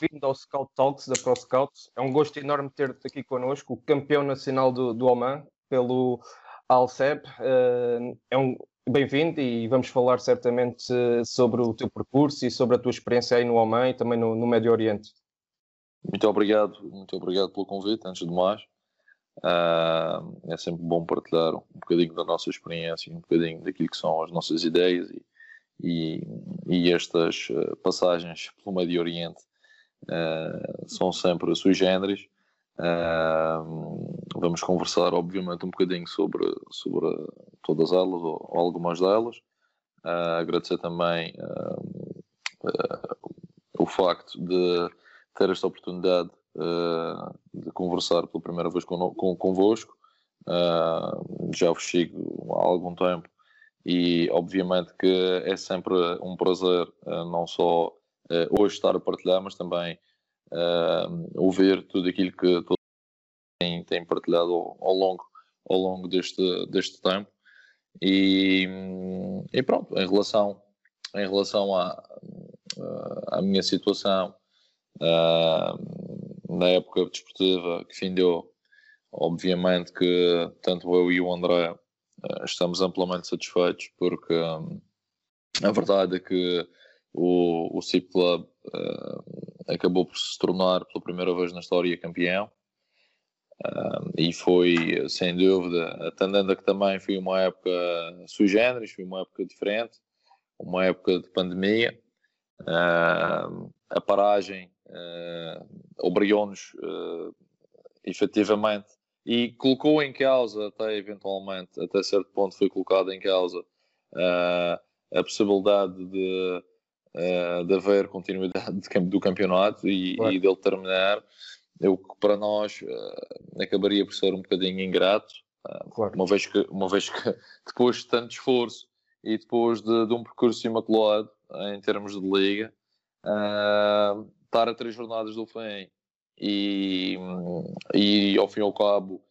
bem-vindo ao Scout Talks da Pro Scouts. É um gosto enorme ter-te aqui connosco, o campeão nacional do, do Oman pelo Alceb. Uh, é um bem-vindo e vamos falar certamente sobre o teu percurso e sobre a tua experiência aí no Oman e também no, no Médio Oriente. Muito obrigado, muito obrigado pelo convite, antes de mais. Uh, é sempre bom partilhar um bocadinho da nossa experiência, um bocadinho daquilo que são as nossas ideias e, e, e estas passagens pelo Médio Oriente uh, são sempre sui generis. vamos conversar, obviamente, um bocadinho sobre, sobre todas elas ou, ou algumas delas. agradecer também o facto de ter esta oportunidade uh, de conversar pela primeira vez con con convosco. Uh, já vos sigo há algum tempo e obviamente que é sempre um prazer uh, não só hoje estar a partilhar, mas também ouvir tudo aquilo que todos têm, partilhado ao, ao, longo, ao longo deste, deste tempo. E, e pronto, em relação, em relação à, à minha situação, Uh, na época desportiva que findou, obviamente que tanto eu e o André uh, estamos amplamente satisfeitos porque um, a verdade é que o, o CIP Club uh, acabou por se tornar pela primeira vez na história campeão. E foi sem dúvida, a que também foi uma época sui generis, foi uma época diferente, uma época de pandemia, a paragem uh, obrigou-nos uh, efetivamente e colocou em causa, até eventualmente, até certo ponto foi colocado em causa uh, a possibilidade de, uh, de haver continuidade de, do campeonato e, claro. e dele terminar, o que para nós uh, acabaria por ser um bocadinho ingrato, claro. uma, vez que, uma vez que depois de tanto esforço e depois de, de um percurso imaculado em termos de liga, uh, estar a três jornadas do fim e, e ao fim e ao cabo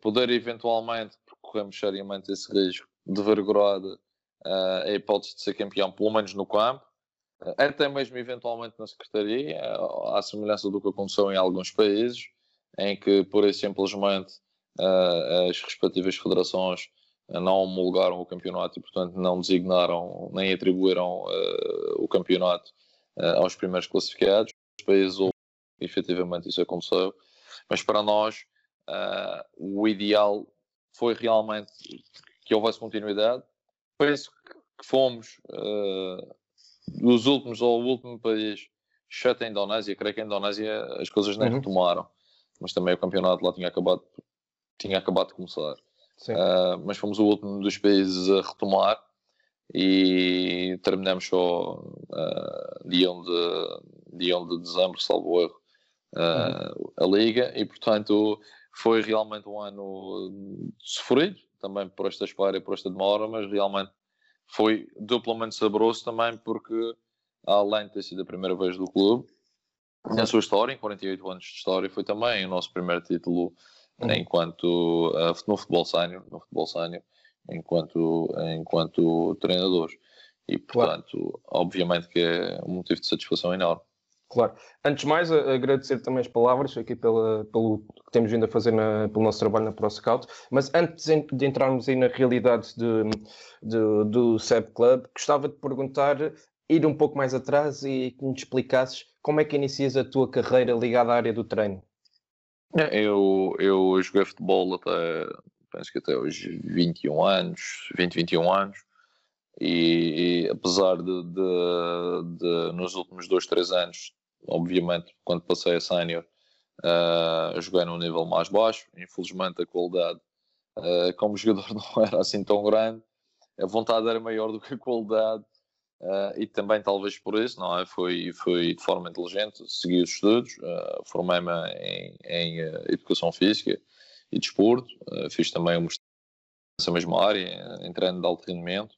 poder eventualmente, porque corremos seriamente esse risco de ver agorada uh, a hipótese de ser campeão, pelo menos no campo, uh, até mesmo eventualmente na Secretaria, uh, à semelhança do que aconteceu em alguns países, em que, por e simplesmente, uh, as respectivas federações não homologaram o campeonato e, portanto, não designaram nem atribuíram o campeonato aos primeiros classificados países ou efetivamente isso aconteceu, mas para nós o ideal foi realmente que houvesse continuidade. Penso que fomos dos últimos ou o último país, exceto a Indonésia, creio que a Indonésia as coisas nem uhum. retomaram, mas também o campeonato lá tinha acabado, tinha acabado de começar. Uh, mas fomos o último dos países a retomar e terminamos só uh, dia, 1 de, dia 1 de dezembro, salvo erro, uh, uhum. a Liga e portanto foi realmente um ano sofrido também por esta espera e por esta demora, mas realmente foi duplamente saboroso também porque além de ter sido a primeira vez do clube na sua história, em 48 anos de história, foi também o nosso primeiro título uhum. enquanto uh, no futebol sénior, no futebol sénior enquanto, enquanto treinadores. E, portanto, claro. obviamente que é um motivo de satisfação enorme. Claro. Antes de mais, agradecer também as palavras aqui pela, pelo que temos vindo a fazer na, pelo nosso trabalho na ProScout. Mas antes de entrarmos aí na realidade de, de, do SEB Club, gostava de perguntar, ir um pouco mais atrás e que me explicasses como é que inicias a tua carreira ligada à área do treino. Eu, eu joguei futebol até penso que até hoje 21 anos, 20, 21 anos, e, e apesar de, de, de, nos últimos 2, 3 anos, obviamente, quando passei a sénior, uh, joguei num nível mais baixo, infelizmente a qualidade uh, como jogador não era assim tão grande, a vontade era maior do que a qualidade, Uh, e também talvez por isso, não é? Foi, foi de forma inteligente, segui os estudos, uh, formei-me em, em uh, Educação Física e Desporto, fiz também uma nessa mesma área, em treino de alto rendimento,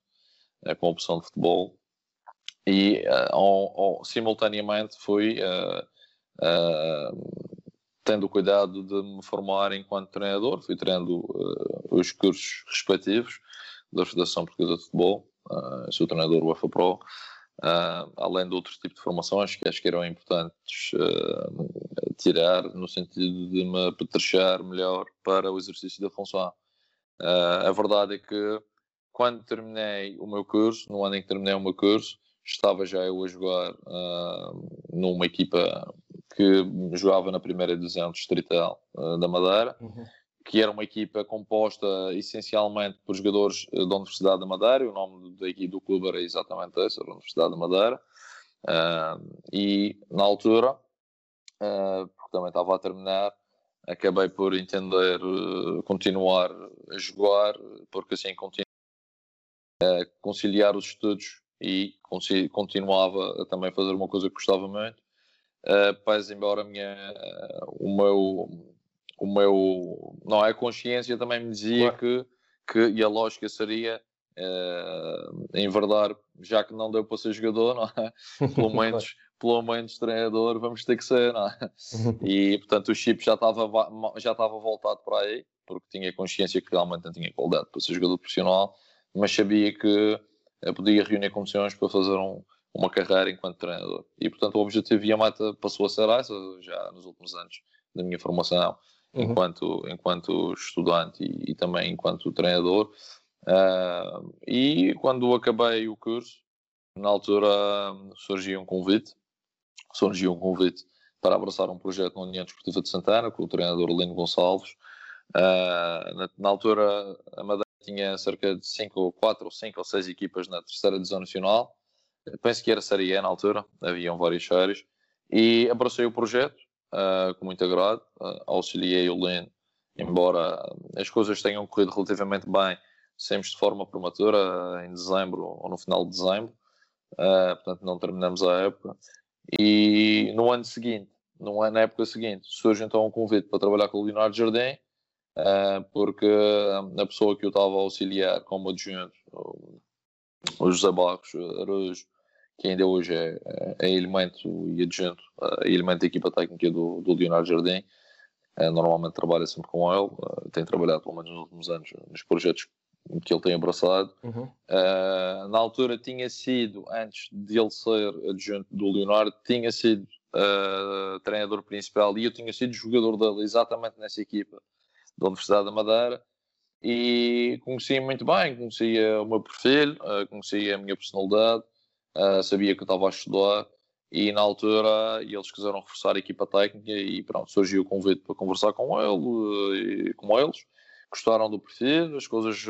com opção de futebol, e ao, simultaneamente fui tendo o cuidado de me formar enquanto treinador, fui treinando os cursos respectivos da Federação Portuguesa de Futebol, uh, sou treinador UEFA Pro, uh, além de outros tipos de formações que acho que eram importantes uh, tirar, no sentido de me apetrechar melhor para o exercício da função. a verdade é que quando terminei o meu curso, no ano em que terminei o meu curso, estava já eu a jogar numa equipa que jogava na primeira divisão distrital da Madeira. Uhum que era uma equipa composta essencialmente por jogadores eh, da Universidade da Madeira, o nome do, do clube era exatamente esse, era a Universidade da Madeira, uh, e na altura, uh, porque também estava a terminar, acabei por entender uh, continuar a jogar, porque assim continuava a conciliar os estudos e continuava a também fazer uma coisa que gostava muito, uh, pois embora minha, o meu o meu não é consciência também me dizia claro. que, que e a lógica seria uh, enverdar já que não deu para ser jogador é? pelo menos pelo menos treinador vamos ter que ser é? e portanto o chip já estava já estava voltado para aí porque tinha consciência que realmente não tinha qualidade para ser jogador profissional mas sabia que podia reunir condições para fazer um, uma carreira enquanto treinador e portanto o objetivo e a meta passou a ser essa já nos últimos anos da minha formação uhum. enquanto, enquanto estudante e, e também enquanto treinador. Uh, e quando acabei o curso, na altura surgiu um convite, surgiu um convite para abraçar um projeto na União Desportiva de Santana com o treinador Lino Gonçalves. Uh, na, na, altura a Madeira tinha cerca de 5 4 ou 5 ou 6 equipas na terceira divisão nacional. penso que era Série E na altura, haviam várias séries. E abracei o projeto uh, com muito agrado. Uh, auxiliei o Len, embora as coisas tenham corrido relativamente bem, sempre de forma prematura, em dezembro ou no final de dezembro. Uh, portanto, não terminamos a época. E no ano seguinte, no ano, na época seguinte, surge então um convite para trabalhar com o Leonardo Jardim, porque a pessoa que eu estava a auxiliar como adjunto, o José Barros Araújo, que ainda hoje é, é, é elemento e adjunto, é elemento da equipa técnica do, do Leonardo Jardim. É, normalmente trabalha sempre com ele, tem trabalhado pelo menos nos últimos anos nos projetos que ele tem abraçado. Uhum. Uh, na altura tinha sido, antes de ele ser adjunto do Leonardo, tinha sido uh, treinador principal e eu tinha sido jogador dele exatamente nessa equipa da Universidade da Madeira e conhecia muito bem, conhecia o meu perfil, uh, conhecia a minha personalidade, uh, sabia que eu estava a estudar e na altura eles quiseram reforçar a equipa técnica e pronto, surgiu o convite para conversar com ele e com eles. Gostaram do perfil, as coisas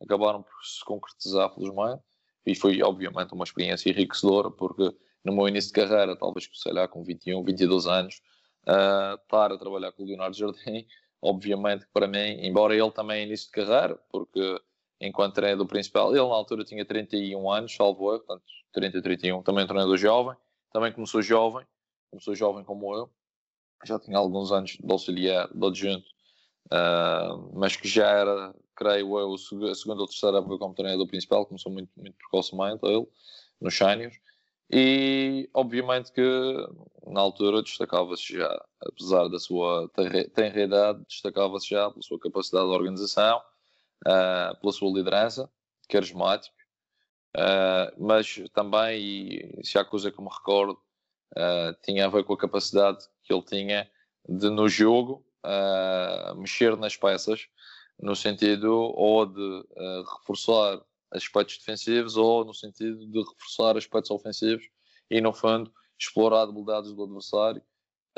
acabaram por se concretizar felizmente e foi obviamente uma experiência enriquecedora porque no meu início de carreira, talvez sei lá com 21, 22 anos, uh, estar a trabalhar com o Leonardo Jardim, obviamente para mim, embora ele também início de carreira, porque enquanto treinador principal. Ele na altura tinha 31 anos, salvo eu, portanto 30, 31, também treinador jovem, também começou jovem, começou jovem como eu, já tinha alguns anos de auxiliar, de adjunto, uh, mas que já era, creio eu, a segunda ou terceira época como treinador principal, começou muito, muito precocemente ele, nos Shinios, e obviamente que na altura destacava-se já, apesar da sua tenra idade, destacava-se já pela sua capacidade de organização, uh, pela sua liderança, carismático, uh, mas também, e se há coisa que me recordo, uh, tinha a ver com a capacidade que ele tinha de, no jogo, mexer nas peças, no sentido ou de reforçar aspectos defensivos ou no sentido de reforçar aspectos ofensivos e, no fundo, explorar debilidades do adversário.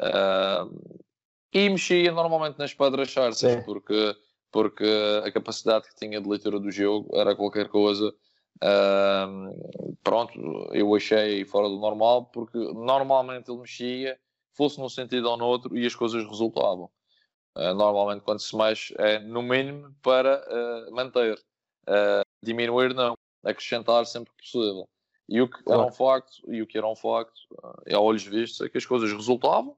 Uh, e mexia normalmente nas pedras charças, porque porque a capacidade que tinha de leitura do jogo era qualquer coisa. Uh, pronto, eu achei fora do normal, porque normalmente ele mexia, fosse num sentido ou no outro, e as coisas resultavam. Uh, normalmente, quando se mexe, é no mínimo para uh, manter. Uh, diminuir, não. Acrescentar sempre que possível. E o que claro. era um facto, e o que era um facto, a olhos vistos, é que as coisas resultavam.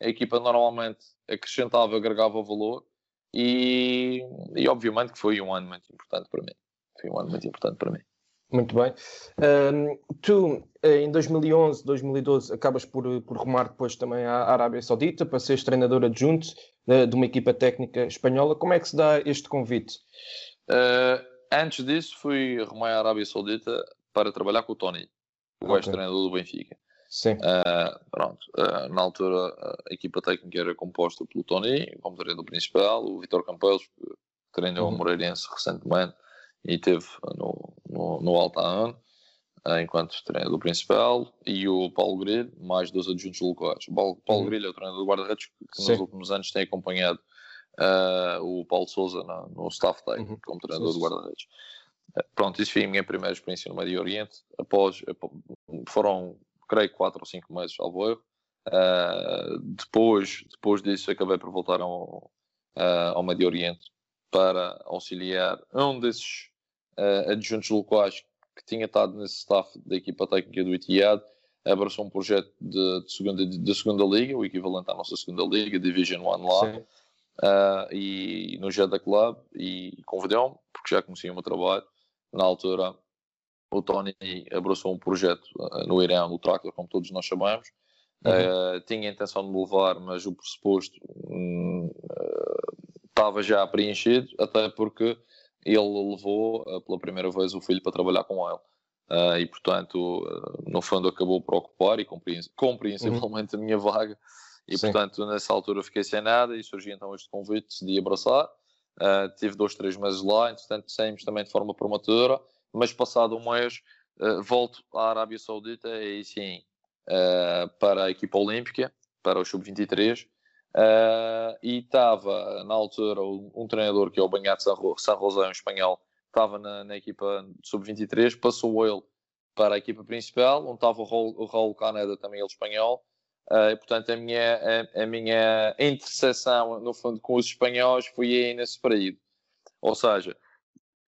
A equipa normalmente acrescentava, agregava valor. E, e obviamente que foi um ano muito importante para mim. Foi um ano muito importante para mim. Muito bem. Um, tu, em 2011, 2012, acabas por, por rumar depois também à Arábia Saudita para seres treinador adjunto de, de uma equipa técnica espanhola. Como é que se dá este convite? Uh, antes disso, fui rumar à Arábia Saudita para trabalhar com o Tony, o okay. ex-treinador do Benfica. Sim. Uh, pronto. Uh, na altura, a equipa técnica era composta pelo Tony, como treinador principal, o Vitor Campelos, que treinou uhum. o Moreirense recentemente e teve no, no, no eh, enquanto treinador principal, e o Paulo Grelho, mais dois adjuntos locais. O Paulo, Paulo uhum. Grelho é o treinador do guarda-redes que Sim. nos últimos anos tem acompanhado uh, o Paulo Souza no, no staff técnico, uhum. como treinador Sim. do guarda-redes. Uh, pronto, isso foi a minha primeira experiência no Médio Oriente. Após, foram, creio, quatro ou cinco meses, ao erro. Uh, depois, depois disso, acabei por voltar ao, ao Médio Oriente para auxiliar um desses adjuntos locais que tinha estado nesse staff da equipa técnica do Etihad abraçou um projeto de, de, segunda, de, de segunda liga, o equivalente à nossa segunda liga, Division One lá, uh, e no Jeddah Club, e convidou-me, porque já conhecia o meu trabalho. Na altura, o Tony abraçou um projeto uh, no Irão, no Tractor, como todos nós sabemos. Uhum. Uh, tinha a intenção de me levar, mas o pressuposto um, estava já preenchido, até porque ele levou pela primeira vez o filho para trabalhar com ele. Uh, e portanto, uh, no fundo, acabou por ocupar e compreensivelmente uhum. a minha vaga. E Sim. portanto, nessa altura fiquei sem nada e surgiu então este convite, decidi abraçar. tive dois, três meses lá, entretanto saímos também de forma prematura, mas passado um mês volto à Arábia Saudita e sim para a equipa olímpica, para o Sub-23. Uh, e estava na altura um, um, treinador que é o Banhato San José, um espanhol, estava na, na equipa sub-23, passou ele para a equipa principal, onde estava o Raul, o Raul Caneda, também ele espanhol, uh, e portanto a minha, a, a, minha interseção no fundo com os espanhóis foi aí nesse período. Ou seja,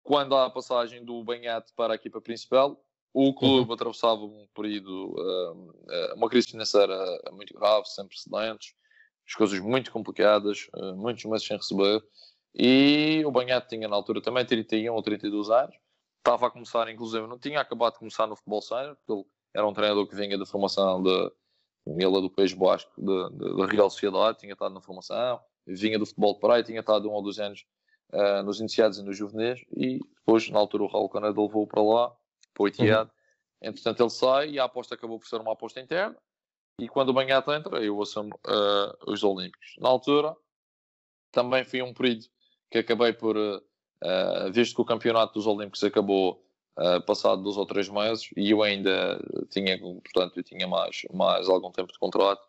quando há a passagem do Banhato para a equipa principal, o clube uhum. atravessava um período, uh, uma crise financeira muito grave, sem precedentes, as coisas muito complicadas, uh, muitos meses sem receber. E o Banhato tinha na altura também 31 ou 32 anos, estava a começar, inclusive, não tinha acabado de começar no futebol sénior, porque ele era um treinador que vinha da formação de, ele é do País Basco, da Real Sociedade, tinha estado na formação, vinha do futebol de praia, tinha estado um ou dois anos uh, nos iniciados e nos juvenis, e depois, na altura, o Raul Caneda levou para lá, para o Etihad. Uhum. Entretanto, ele sai e a aposta acabou por ser uma aposta interna. E quando o Banhato entra, eu assumo uh, os Olímpicos. Na altura, também foi um período que acabei por, uh, visto que o campeonato dos Olímpicos acabou uh, passado dois ou três meses, e eu ainda tinha, portanto, eu tinha mais, mais algum tempo de contrato,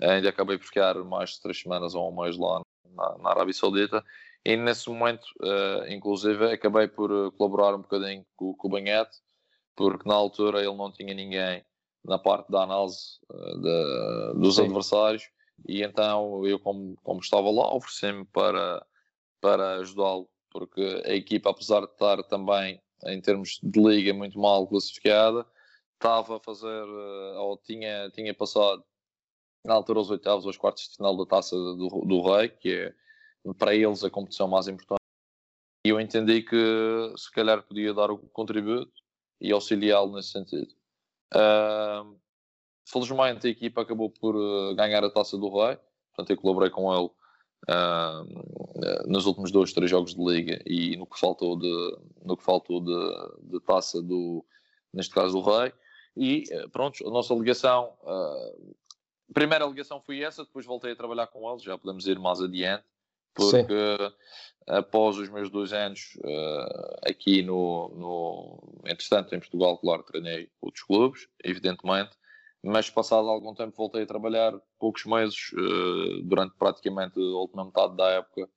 ainda acabei por ficar mais de três semanas ou um mês lá na, na Arábia Saudita, e nesse momento, uh, inclusive, acabei por colaborar um bocadinho com, com o Banhato, porque na altura ele não tinha ninguém na parte da análise uh, de, dos Sim. adversários e então eu como, como estava lá ofereci-me para, para ajudá-lo porque a equipa apesar de estar também em termos de liga muito mal classificada. Estava a fazer uh, ou tinha, tinha passado na altura os oitavos aos quartos de final da Taça do, do Rei que é para eles a competição mais importante. E eu entendi que se calhar podia dar o contributo e auxiliá-lo nesse sentido. Uh, felizmente a equipa acabou por uh, ganhar a taça do Rei, portanto eu colaborei com ele uh, nos últimos dois, três jogos de liga e no que faltou de, no que faltou de, de taça do, neste caso do Rei. E eh, pronto, a nossa ligação, a primeira ligação foi essa, depois voltei a trabalhar com eles, já podemos ir mais adiante, porque Sim após os meus dois anos uh, aqui no, no, entretanto em Portugal, claro, treinei outros clubes, evidentemente, mas passado algum tempo voltei a trabalhar, poucos meses, uh, durante praticamente a última metade da época,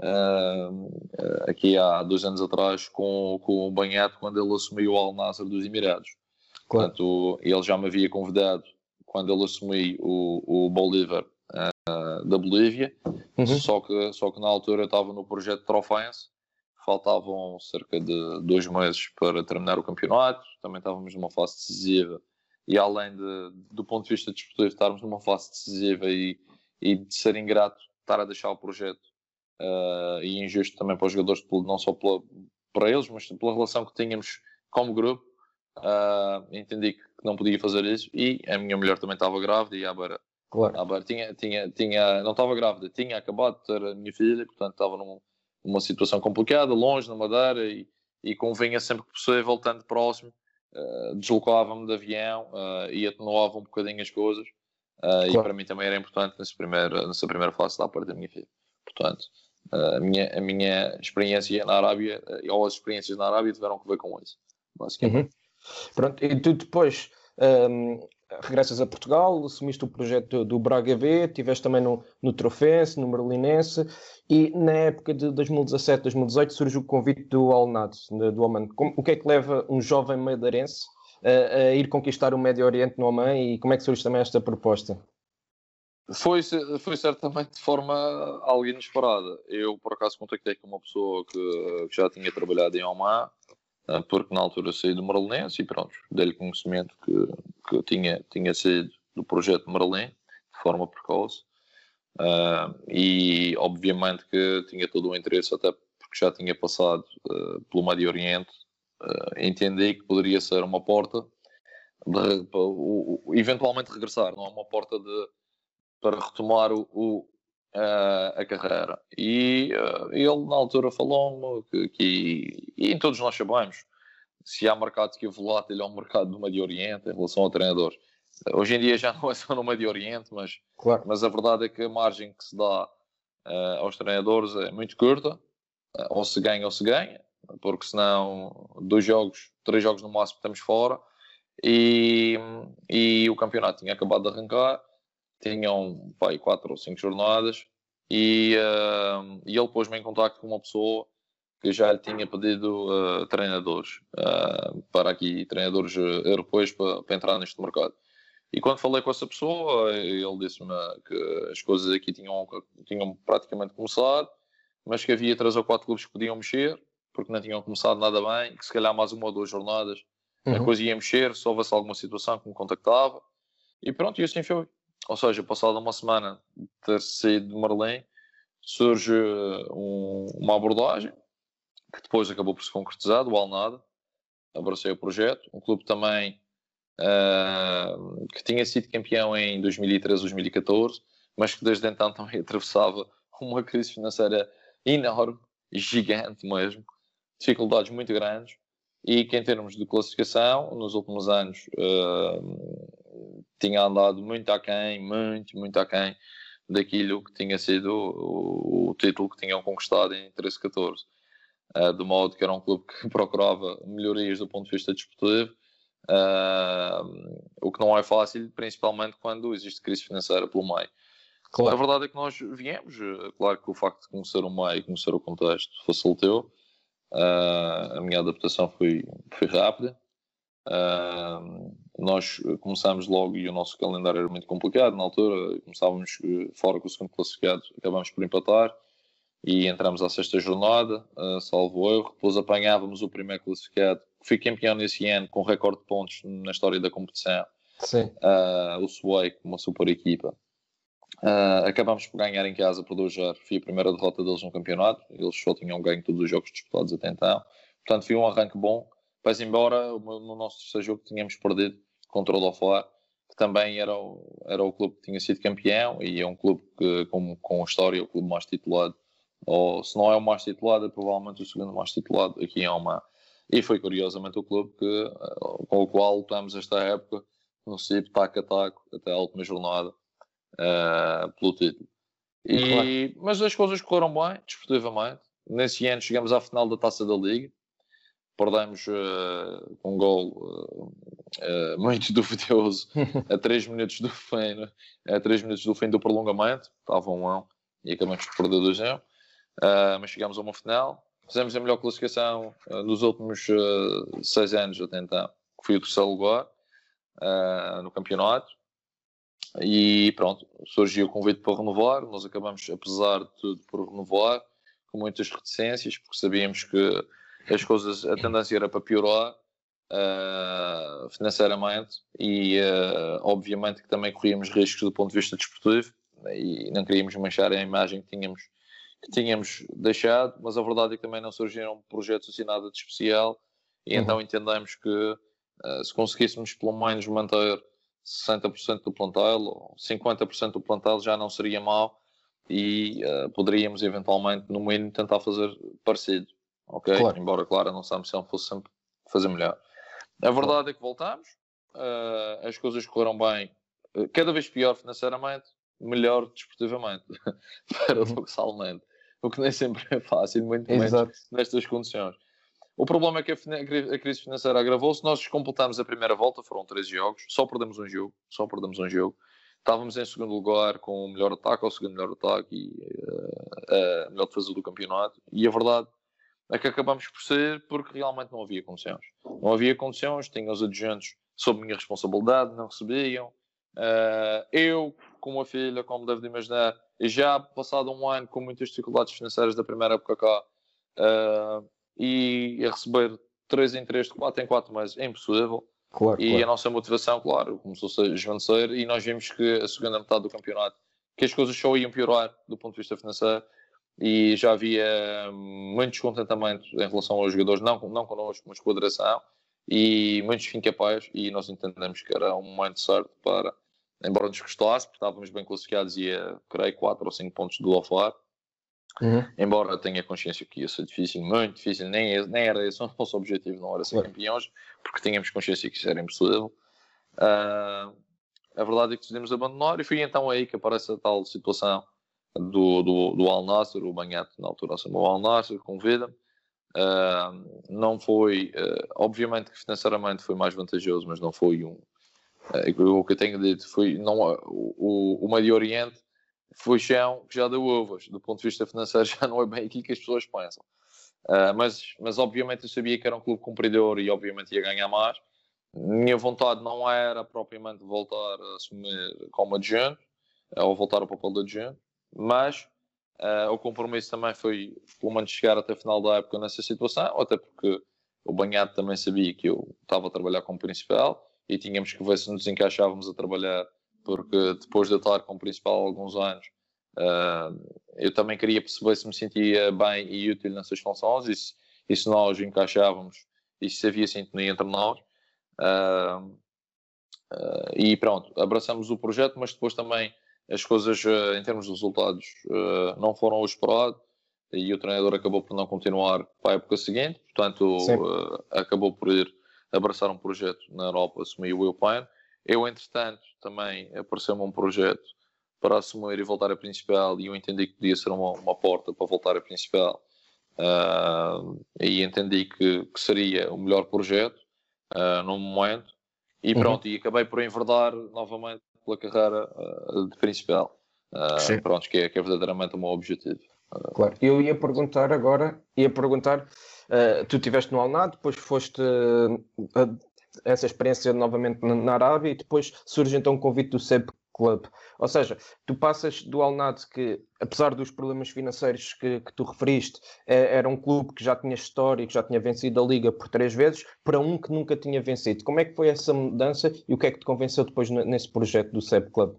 uh, aqui há dois anos atrás com, com o Banhato quando ele assumiu o Al Nasser dos Emirados. Claro. Portanto, ele já me havia convidado quando ele assumiu o, o Bolívar uh, da Bolívia, uhum. só, que, só que na altura eu estava no projeto Trofense, faltavam cerca de dois meses para terminar o campeonato, também estávamos numa fase decisiva e além de, do ponto de vista desportivo estarmos numa fase decisiva e, e de ser ingrato estar a deixar o projeto uh, e injusto também para os jogadores, não só pela, para eles, mas pela relação que tínhamos como grupo, uh, entendi que não podia fazer isso e a minha mulher também estava grávida e a Beira, claro. a Beira tinha, tinha, tinha, não estava grávida, tinha acabado de ter a minha filha, portanto estava num, numa situação complicada, longe, na Madeira e, e convinha sempre que possível, tanto próximo, uh, deslocava-me de avião uh, e atenuava um bocadinho as coisas uh, claro. e para mim também era importante nessa primeira, nessa primeira fase da parte da minha filha. Portanto, a, minha, a minha experiência na Arábia, ou as experiências na Arábia tiveram que ver com isso, basicamente. Uhum. Pronto, e tu depois um, regressas a Portugal, assumiste o projeto do Braga V, estiveste também no, no Trofense, no Merlinense, e na época de 2017, 2018 surge o convite do Al Nadd, do Oman. O que é que leva um jovem madeirense a, a, ir conquistar o Médio Oriente no Oman e como é que surge também esta proposta? Foi, foi certamente de forma algo inesperada. Eu, por acaso, contactei com uma pessoa que, que já tinha trabalhado em Oman, porque na altura saí do Merlinense e pronto, dei-lhe conhecimento que, que eu tinha, tinha saído do projeto Merlin de forma precoce. Uh, e obviamente que tinha todo o interesse até porque já tinha passado uh, pelo Médio Oriente uh, entendi que poderia ser uma porta de, de, de, eventualmente regressar, não é uma porta de, para retomar o, o a carreira. E uh, ele, na altura, falou-me que, que, e todos nós sabemos, se há mercado que é volátil, é um mercado do Médio Oriente em relação a treinadores. Hoje em dia já não é só no Médio Oriente, mas, claro. mas a verdade é que a margem que se dá uh, aos treinadores é muito curta, uh, ou se ganha ou se ganha, porque senão dois jogos, três jogos no máximo estamos fora, e, e o campeonato tinha acabado de arrancar, tinham pai, quatro ou cinco jornadas e, uh, e ele pôs-me em contato com uma pessoa que já lhe tinha pedido uh, treinadores uh, para aqui, treinadores europeus para, para, entrar neste mercado. E quando falei com essa pessoa, ele disse-me que as coisas aqui tinham, tinham praticamente começado, mas que havia três ou quatro clubes que podiam mexer, porque não tinham começado nada bem, que se calhar mais uma ou duas jornadas uhum. a coisa ia mexer, se houvesse alguma situação que me contactava. E pronto, e assim foi. Ou seja, passada uma semana de ter saído de Merlin, surge um, uma abordagem que depois acabou por se concretizar, do Alnada. Abracei o projeto. Um clube também uh, que tinha sido campeão em 2013, 2014, mas que desde então também atravessava uma crise financeira enorme, gigante mesmo, dificuldades muito grandes e que em termos de classificação, nos últimos anos uh, tinha andado muito aquém, muito, muito aquém daquilo que tinha sido o, o título que tinham conquistado em 13-14. Uh, de modo que era um clube que procurava melhorias do ponto de vista desportivo, uh, o que não é fácil, principalmente quando existe crise financeira pelo meio. Claro. A verdade é que nós viemos, claro que o facto de conhecer o meio, conhecer o contexto, facilitou, Uh, a minha adaptação foi, foi rápida. Uh, nós começámos logo e o nosso calendário era muito complicado na altura. Começávamos eh, fora com o segundo classificado, acabámos por empatar e entramos à sexta jornada, uh, salvo erro. Depois apanhávamos o primeiro classificado, que foi campeão nesse ano com recorde de pontos na história da competição. Sim. Uh, o Sway, uma super equipa. Uh, acabámos por ganhar em casa por 2-0. Foi a primeira derrota deles no campeonato. Eles só tinham ganho todos os jogos disputados até então. Portanto, foi um arranque bom. Mas, embora no nosso terceiro jogo tínhamos perdido contra o Doflar, que também era o, era o clube que tinha sido campeão e é um clube que, com, com história, o clube mais titulado. Ou se não é o mais titulado, é provavelmente o segundo mais titulado aqui em Almar. E foi curiosamente o clube que, ah, com o qual lutamos esta época no CIP, taco a taco, até a última jornada uh, pelo título. E, claro. Mas as coisas correram bem, desportivamente. Nesse ano chegamos à final da Taça da Liga. Perdemos uh, um gol uh, muito duvidoso a 3 minutos do fim, a 3 minutos do fim do prolongamento. Estava um 1 e acabamos por perder 2 1 uh, mas chegamos a uma final. Fizemos a melhor classificação uh, dos últimos uh, seis anos até então, que foi o terceiro lugar no campeonato. E pronto, surgiu o convite para renovar. Nós acabamos, apesar de tudo, por renovar, com muitas reticências, porque sabíamos que as coisas, a tendência era para piorar uh, financeiramente e uh, obviamente que também corríamos riscos do ponto de vista desportivo e não queríamos manchar a imagem que tínhamos, que tínhamos deixado, mas a verdade é que também não surgiram projetos assim nada de especial e uhum. então entendemos que uh, se conseguíssemos pelo menos manter 60% do plantel ou 50% do plantel já não seria mal e uh, poderíamos eventualmente no mínimo tentar fazer parecido ok? Claro. Embora claro a nossa ambição fosse sempre fazer melhor a verdade é que voltamos, uh, as coisas correram bem, uh, cada vez pior financeiramente, melhor desportivamente, paradoxalmente. O que nem sempre é fácil, muito menos nestas condições. O problema é que a, a crise financeira agravou-se. Nós completámos a primeira volta, foram 13 jogos, só perdemos um jogo, só perdemos um jogo. Estávamos em segundo lugar com o melhor ataque, ou o segundo melhor ataque e uh, a melhor defesa do campeonato. E a verdade é que acabamos por ser porque realmente não havia condições. Não havia condições, tinha os adjuntos sob minha responsabilidade, não recebiam. Uh, eu, com uma filha, como deve imaginar, já passado um ano com muitas dificuldades financeiras da primeira época cá, uh, e a receber 3 em 3, 4 em 4 meses é impossível. Claro, e claro. a nossa motivação, claro, começou a esvanecer e nós vimos que a segunda metade do campeonato, que as coisas só iam piorar do ponto de vista financeiro, e já havia muito descontentamento em relação aos jogadores, não, não connosco, mas com a direção, e muitos fim capazes, e nós entendemos que era um momento certo para, embora nos custasse, porque estávamos bem classificados e creio, 4 ou 5 pontos do Lofar, uhum. embora tenha consciência que ia ser difícil, muito difícil, nem, nem era esse o nosso objetivo, não era ser campeões, porque tínhamos consciência que isso era impossível. Uh, a verdade é que decidimos abandonar, e foi então aí que aparece a tal situação do, do, do Al Nasser, o Banhato na altura o Al Nasser, convida-me. Uh, não foi, uh, obviamente que financeiramente foi mais vantajoso, mas não foi um. Uh, o que eu tenho dito foi, não, o, o Médio Oriente foi chão que já deu uvas, do ponto de vista financeiro já não é bem aqui que as pessoas pensam. mas, mas obviamente eu sabia que era um clube cumpridor e obviamente ia ganhar mais. Minha vontade não era propriamente voltar a assumir como adjunto, ou voltar ao papel de adjunto, mas uh, o compromisso também foi, pelo menos, chegar até o final da época nessa situação, até porque o Banhado também sabia que eu estava a trabalhar como principal e tínhamos que ver se nos encaixávamos a trabalhar, porque depois de eu estar como principal há alguns anos, uh, eu também queria perceber se me sentia bem e útil nessas funções e se, e se nós encaixávamos e se havia sintonia entre nós. Uh, e pronto, abraçamos o projeto, mas depois também as coisas eh, em termos de resultados eh, não foram o esperado e o treinador acabou por não continuar para a época seguinte, portanto eh, acabou por ir abraçar um projeto na Europa, assumir o Will Pine. Eu, entretanto, também apareceu-me um projeto para assumir e voltar a principal e eu entendi que podia ser uma, uma porta para voltar a principal uh, e entendi que, que, seria o melhor projeto uh, no momento e uhum. pronto, uhum. e acabei por enverdar novamente pela carreira uh, de principal. Uh, pronto, que é, que é verdadeiramente o meu objetivo. Uh, claro, eu ia perguntar agora, ia perguntar, uh, tu estiveste no Alnad, depois foste essa experiência novamente na, na Arábia e depois surge então o convite do SEB Club. Ou seja, tu passas do Al que, apesar dos problemas financeiros que, que tu referiste, é, era um clube que já tinha história que já tinha vencido a Liga por três vezes, para um que nunca tinha vencido. Como é que foi essa mudança e o que é que te convenceu depois nesse projeto do SEB Club?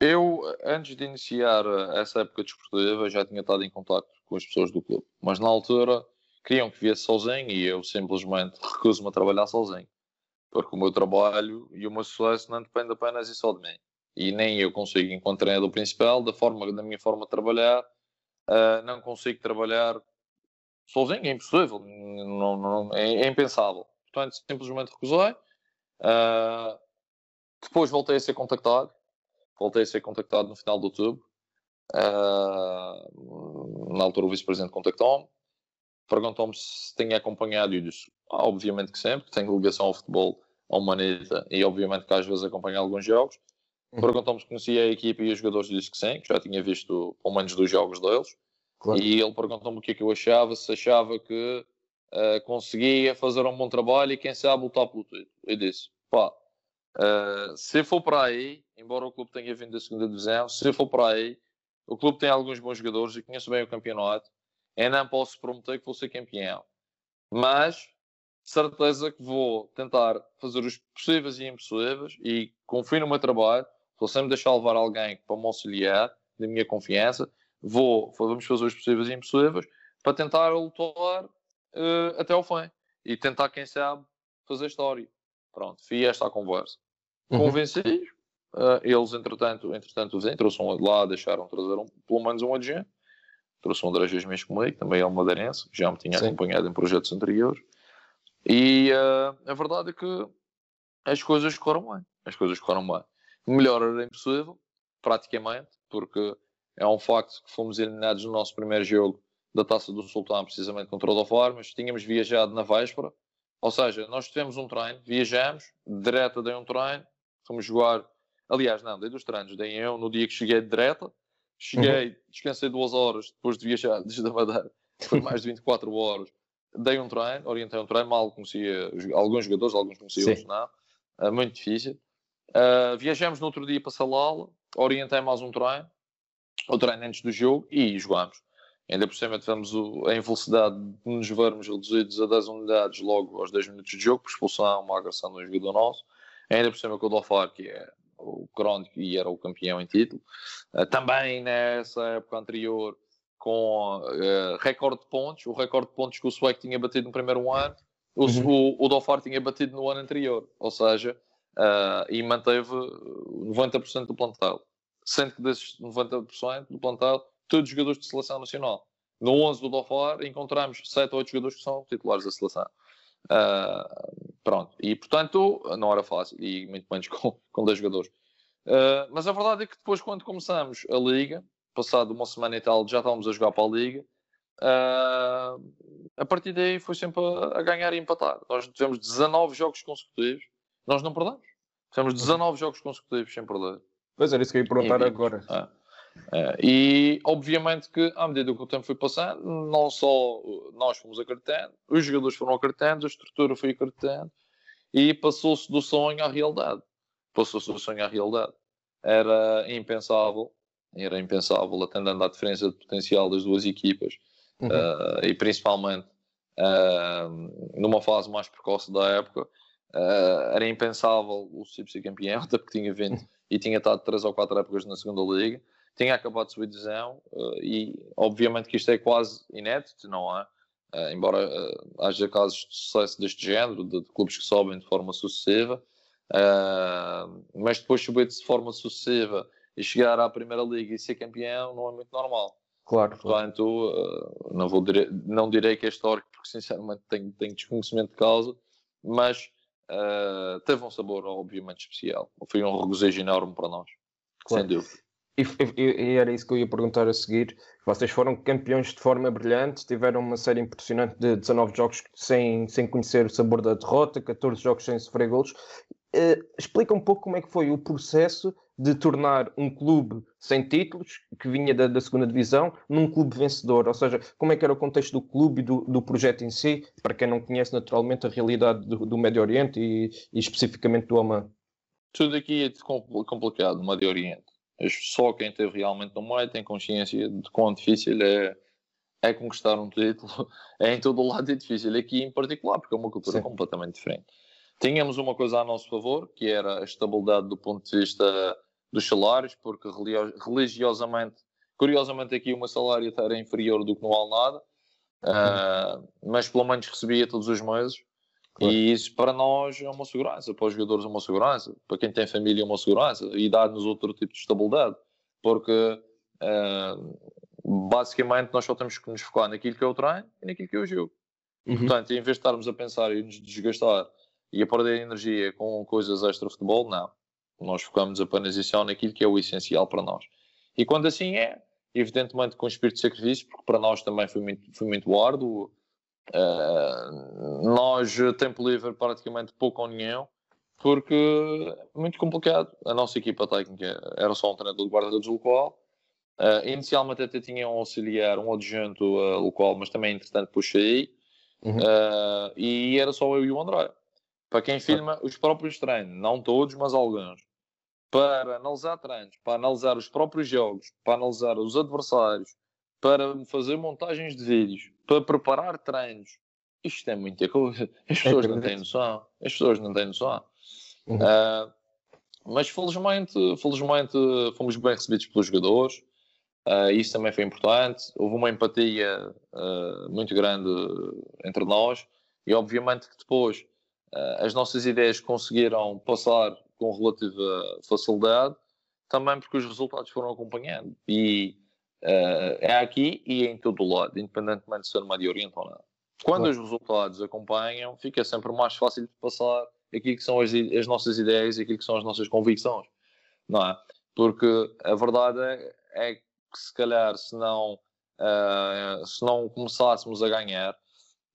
Eu, antes de iniciar essa época desportiva, já tinha estado em contato com as pessoas do clube, mas na altura queriam que viesse sozinho e eu simplesmente recuso-me a trabalhar sozinho, porque o meu trabalho e o meu sucesso não depende apenas e só de mim e nem eu consigo, enquanto treinador principal, da forma da minha forma de trabalhar, uh, não consigo trabalhar sozinho, é impossível, não, não, é, é, impensável. Portanto, simplesmente recusei. Uh, depois voltei a ser contactado, voltei a ser contactado no final de outubro. Uh, na altura o vice-presidente contactou-me, perguntou-me se tinha acompanhado e eu disse, ah, obviamente que sempre, tenho ligação ao futebol, ao Manita e obviamente que às vezes acompanho alguns jogos. Uhum. Perguntou-me se conhecia a equipa e os jogadores, disse que sim, que já tinha visto pelo menos dois jogos deles. Claro. E ele perguntou-me o que é que eu achava, se achava que uh, conseguia fazer um bom trabalho e quem sabe lutar pelo título. Eu disse, pá, uh, se for para aí, embora o clube tenha vindo da segunda divisão, se for para aí, o clube tem alguns bons jogadores e conheço bem o campeonato, eu não posso prometer que vou ser campeão. Mas, certeza que vou tentar fazer os possíveis e impossíveis e confio no meu trabalho, vou sempre deixar levar alguém para me auxiliar, da minha confiança, vou, vamos fazer os possíveis e impossíveis para tentar lutar uh, até ao fim e tentar, quem sabe, fazer história. Pronto, fui esta a conversa. Uhum. Convenci uh, eles, entretanto, entretanto vêm, trouxeram lá, deixaram trazer um, pelo menos um adjunto. Trouxe um André Jasmins comigo, também é um madeirense, já me tinha Sim. acompanhado em projetos anteriores. E uh, a verdade é que as coisas correram bem. As coisas correram bem. Melhor era impossível, praticamente, porque é um facto que fomos eliminados no nosso primeiro jogo da Taça do Sultão, precisamente contra o Dofar, mas tínhamos viajado na véspera. Ou seja, nós tivemos um treino, viajamos, direto dei um treino, fomos jogar. Aliás, não, dei dos treinos, dei eu no dia que cheguei de direta. Cheguei, uhum. descansei duas horas depois de viajar desde a Madeira, foi mais de 24 horas. Dei um treino, orientei um treino, mal conhecia alguns jogadores, alguns conhecia, outros não. Uh, muito difícil. Uh, viajamos no outro dia para Salala, orientei mais um treino o treino antes do jogo e jogámos. Ainda por cima tivemos o, a infelicidade de nos vermos reduzidos a 10 unidades logo aos 10 minutos de jogo, por expulsão, uma agressão de um jogador nosso. Ainda por cima com o Dofar, que é o crónico e era o campeão em título. Uh, também nessa época anterior, com uh, recorde de pontos, o recorde de pontos que o Sueco tinha batido no primeiro ano, o, uhum. o, o Dofar tinha batido no ano anterior. Ou seja, uh, e manteve 90% do plantel sendo que desses 90% do plantel, todos jogadores de seleção nacional. No 11 do Dofar encontramos 7 ou 8 jogadores que são titulares da seleção. Uh, pronto, e portanto não era fácil, e muito menos com, com 10 jogadores. Uh, mas a verdade é que depois, quando começamos a Liga, passado uma semana e tal, já estávamos a jogar para a Liga. Uh, a partir daí foi sempre a, a, ganhar e empatar. Nós tivemos 19 jogos consecutivos, nós não perdemos. Tivemos 19 jogos consecutivos sem perder. Pois era isso que eu ia perguntar agora. É. É, e obviamente que à medida que o tempo foi passando, não só nós fomos acreditando, os jogadores foram acreditando, a estrutura foi acreditando e passou-se do sonho à realidade. Passou-se do sonho à realidade. Era impensável, era impensável, atendendo à diferença de potencial das duas equipas uhum. uh, e principalmente uh, numa fase mais precoce da época, uh, era impensável o Cip ser campeão, até porque tinha vindo e tinha estado três ou quatro épocas na segunda liga, tinha acabado de subir divisão uh, e obviamente que isto é quase inédito, não é? Uh, embora haja casos de sucesso deste género, de, de clubes que sobem de forma sucessiva, mas depois subir de forma sucessiva e chegar à Primeira Liga e ser campeão não é muito normal. Claro. Portanto, não, vou dire... não direi que é histórico, porque sinceramente tenho, tenho desconhecimento de causa, mas uh, teve um sabor obviamente especial. Foi um regozijo enorme para nós, claro. sem dúvida. E, e, e, era isso que eu ia perguntar a seguir. Vocês foram campeões de forma brilhante, tiveram uma série impressionante de 19 jogos sem, sem conhecer o sabor da derrota, 14 jogos sem sofrer golos. Uh, explica um pouco como é que foi o processo de tornar um clube sem títulos, que vinha da, da, segunda divisão, num clube vencedor. Ou seja, como é que era o contexto do clube e do, do projeto em si, para quem não conhece naturalmente a realidade do, do Médio Oriente e, e, especificamente do Oman? Tudo aqui é complicado no Médio Oriente. Só quem esteve realmente no meio tem consciência de quão difícil é, é conquistar um título. É em todo o lado é difícil, aqui em particular, porque é uma cultura Sim. completamente diferente. Tínhamos uma coisa a nosso favor, que era a estabilidade do ponto de vista dos salários, porque religiosamente, curiosamente aqui o meu salário era inferior do que no Alnada, uh, mas pelo menos recebia todos os meses. Claro. E isso para nós é uma segurança, para os jogadores é uma segurança, para quem tem família é uma segurança e dá-nos outro tipo de estabilidade, porque uh, basicamente nós só temos que nos focar naquilo que é o treino e naquilo que é o jogo. Uhum. Portanto, em vez de estarmos a pensar e nos desgastar e a perder energia com coisas extra-futebol, não nós focamos apenas e só naquilo que é o essencial para nós. E quando assim é, evidentemente com espírito de sacrifício, porque para nós também foi muito, foi muito árduo. Uh, nós, tempo livre, praticamente pouco ou nenhum, porque é muito complicado. A nossa equipa técnica era só um treinador de guarda-redes local. Uh, inicialmente até tinha um auxiliar, um adjunto uh, local, mas também entretanto puxei. Uhum. Uh, e era só eu e o André. Para quem filma os próprios treinos, não todos, mas alguns. Para analisar treinos, para analisar os próprios jogos, para analisar os adversários, para fazer montagens de vídeos, para preparar treinos. Isto é muita coisa. As pessoas é não têm noção. As pessoas não têm noção. Uhum. Uh, mas felizmente, felizmente fomos bem recebidos pelos jogadores. Uh, isso também foi importante. Houve uma empatia uh, muito grande entre nós e, obviamente, que depois as nossas ideias conseguiram passar com relativa facilidade, também porque os resultados foram acompanhando. E é aqui e em todo o lado, independentemente de ser no Médio Oriente ou não. Quando claro. os resultados acompanham, fica sempre mais fácil de passar aquilo que são as, as nossas ideias e aquilo que são as nossas convicções, não é? Porque a verdade é, é que se calhar se não, uh, se não começássemos a ganhar,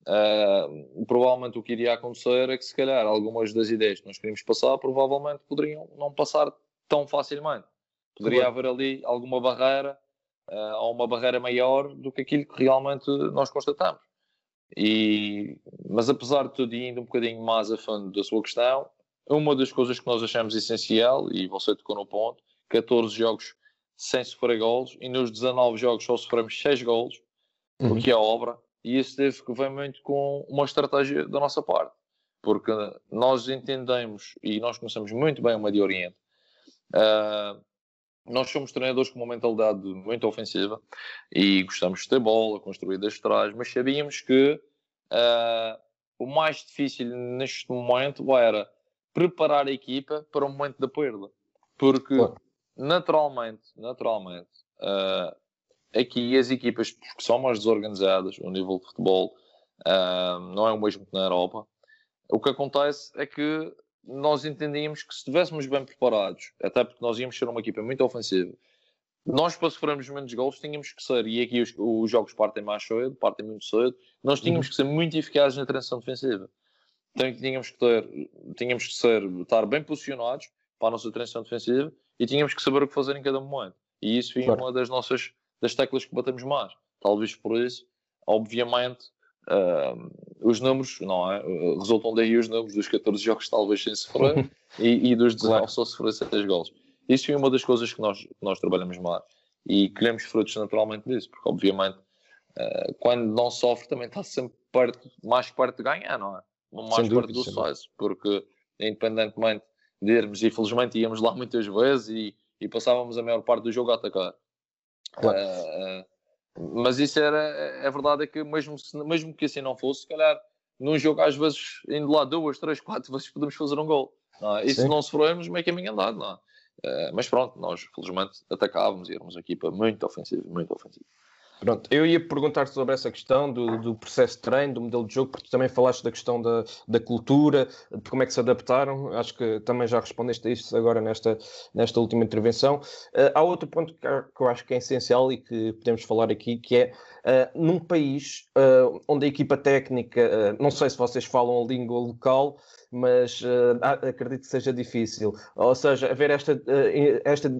uh, provavelmente o que iria acontecer é que se calhar algumas das ideias que nós queríamos passar provavelmente poderiam não passar tão facilmente. Poderia haver ali alguma barreira uh, ou uma barreira maior do que aquilo que realmente nós constatamos. E, mas apesar de tudo, indo um bocadinho mais a fundo da sua questão, uma das coisas que nós achamos essencial, e você tocou no ponto, 14 jogos sem sofrer golos, e nos 19 jogos só sofremos 6 golos, uhum. o que é obra, e isso teve que ver muito com uma estratégia da nossa parte, porque nós entendemos e nós conhecemos muito bem o Médio Oriente. Uh, nós somos treinadores com uma mentalidade muito ofensiva e gostamos de ter bola, construir das trás, mas sabíamos que uh, o mais difícil neste momento era preparar a equipa para o momento da perda. Porque naturalmente, naturalmente, uh, aqui as equipas que são mais desorganizadas, o nível de futebol não é o mesmo que na Europa. O que acontece é que nós entendíamos que se estivéssemos bem preparados, até porque nós íamos ser uma equipa muito ofensiva, nós para sofrermos menos gols tínhamos que ser, e aqui os, os jogos partem mais cedo, partem muito cedo, nós tínhamos uhum. que ser muito eficazes na transição defensiva. Então tínhamos que ter, tínhamos que ser, estar bem posicionados para a nossa transição defensiva e tínhamos que saber o que fazer em cada momento. E isso foi claro. uma das nossas das teclas que batemos mais. Talvez por isso, obviamente, uh, os números, não é? Resultam daí os números dos 14 jogos, talvez sem sofrer, e, e, dos 19 claro. só sofrer 6 gols. Isso foi uma das coisas que nós, que nós trabalhamos mais. E colhemos frutos naturalmente disso, porque obviamente, uh, quando não sofre, também está sempre perto, mais perto de ganhar, não é? Mais perto do sucesso, porque independentemente de irmos, e felizmente íamos lá muitas vezes e, e passávamos a maior parte do jogo a atacar. Claro. Uh, mas isso era, é verdade é que mesmo, se, mesmo que assim não fosse, se calhar num jogo às vezes indo lá duas, três, quatro vezes podemos fazer um gol. Não é? E se não sofrermos, meio caminho andado, não é? Uh, mas pronto, nós felizmente atacávamos e éramos uma equipa muito ofensiva, muito ofensiva. Pronto, eu ia perguntar sobre essa questão do, do, processo de treino, do modelo de jogo, porque tu também falaste da questão da, da cultura, de como é que se adaptaram. Acho que também já respondeste a isso agora nesta, nesta última intervenção. Uh, há outro ponto que, que, eu acho que é essencial e que podemos falar aqui, que é uh, num país uh, onde a equipa técnica, não sei se vocês falam a língua local, mas acredito que seja difícil. Ou seja, haver esta, esta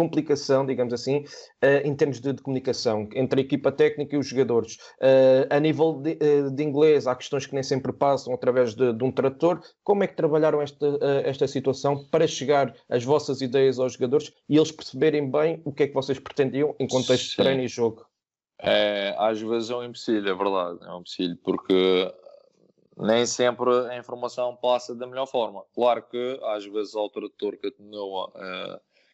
complicação, digamos assim, uh, em termos de, de, comunicação entre a equipa técnica e os jogadores. Uh, a nível de, uh, de, inglês, há questões que nem sempre passam através de, de um tradutor. Como é que trabalharam esta, esta situação para chegar as vossas ideias aos jogadores e eles perceberem bem o que é que vocês pretendiam em contexto Sim. de treino e jogo? É, às vezes é um empecilho, é verdade, é um empecilho, porque nem sempre a informação passa da melhor forma. Claro que às vezes o tradutor que atenua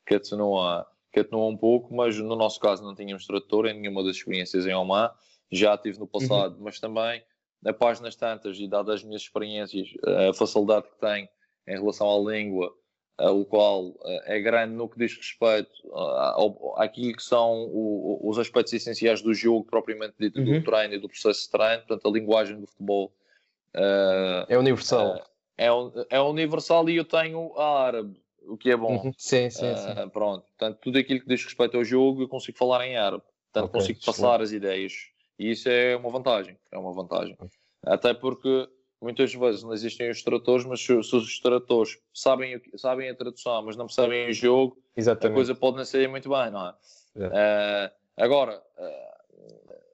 que atenua, que atenua um pouco, mas no nosso caso não tínhamos tradutor em nenhuma das experiências em Oman, já tive no passado, uhum. mas também a páginas tantas e dadas as minhas experiências, a facilidade que tenho em relação à língua, o qual é grande no que diz respeito àquilo que são os aspectos essenciais do jogo propriamente dito, uhum. do treino e do processo de treino, portanto a linguagem do futebol é universal. É, é universal e eu tenho a árabe o que é bom. Uhum. Sim, sim, uh, sim. Pronto, portanto, tudo aquilo que diz respeito ao jogo eu consigo falar em árabe, portanto, okay, consigo passar as ideias e isso é uma vantagem. É uma vantagem. Até porque muitas vezes não existem os tradutores, mas se, se os tradutores sabem, sabem a tradução, mas não sabem o jogo, Exatamente. a coisa pode não sair muito bem, não é? Uh, agora, uh,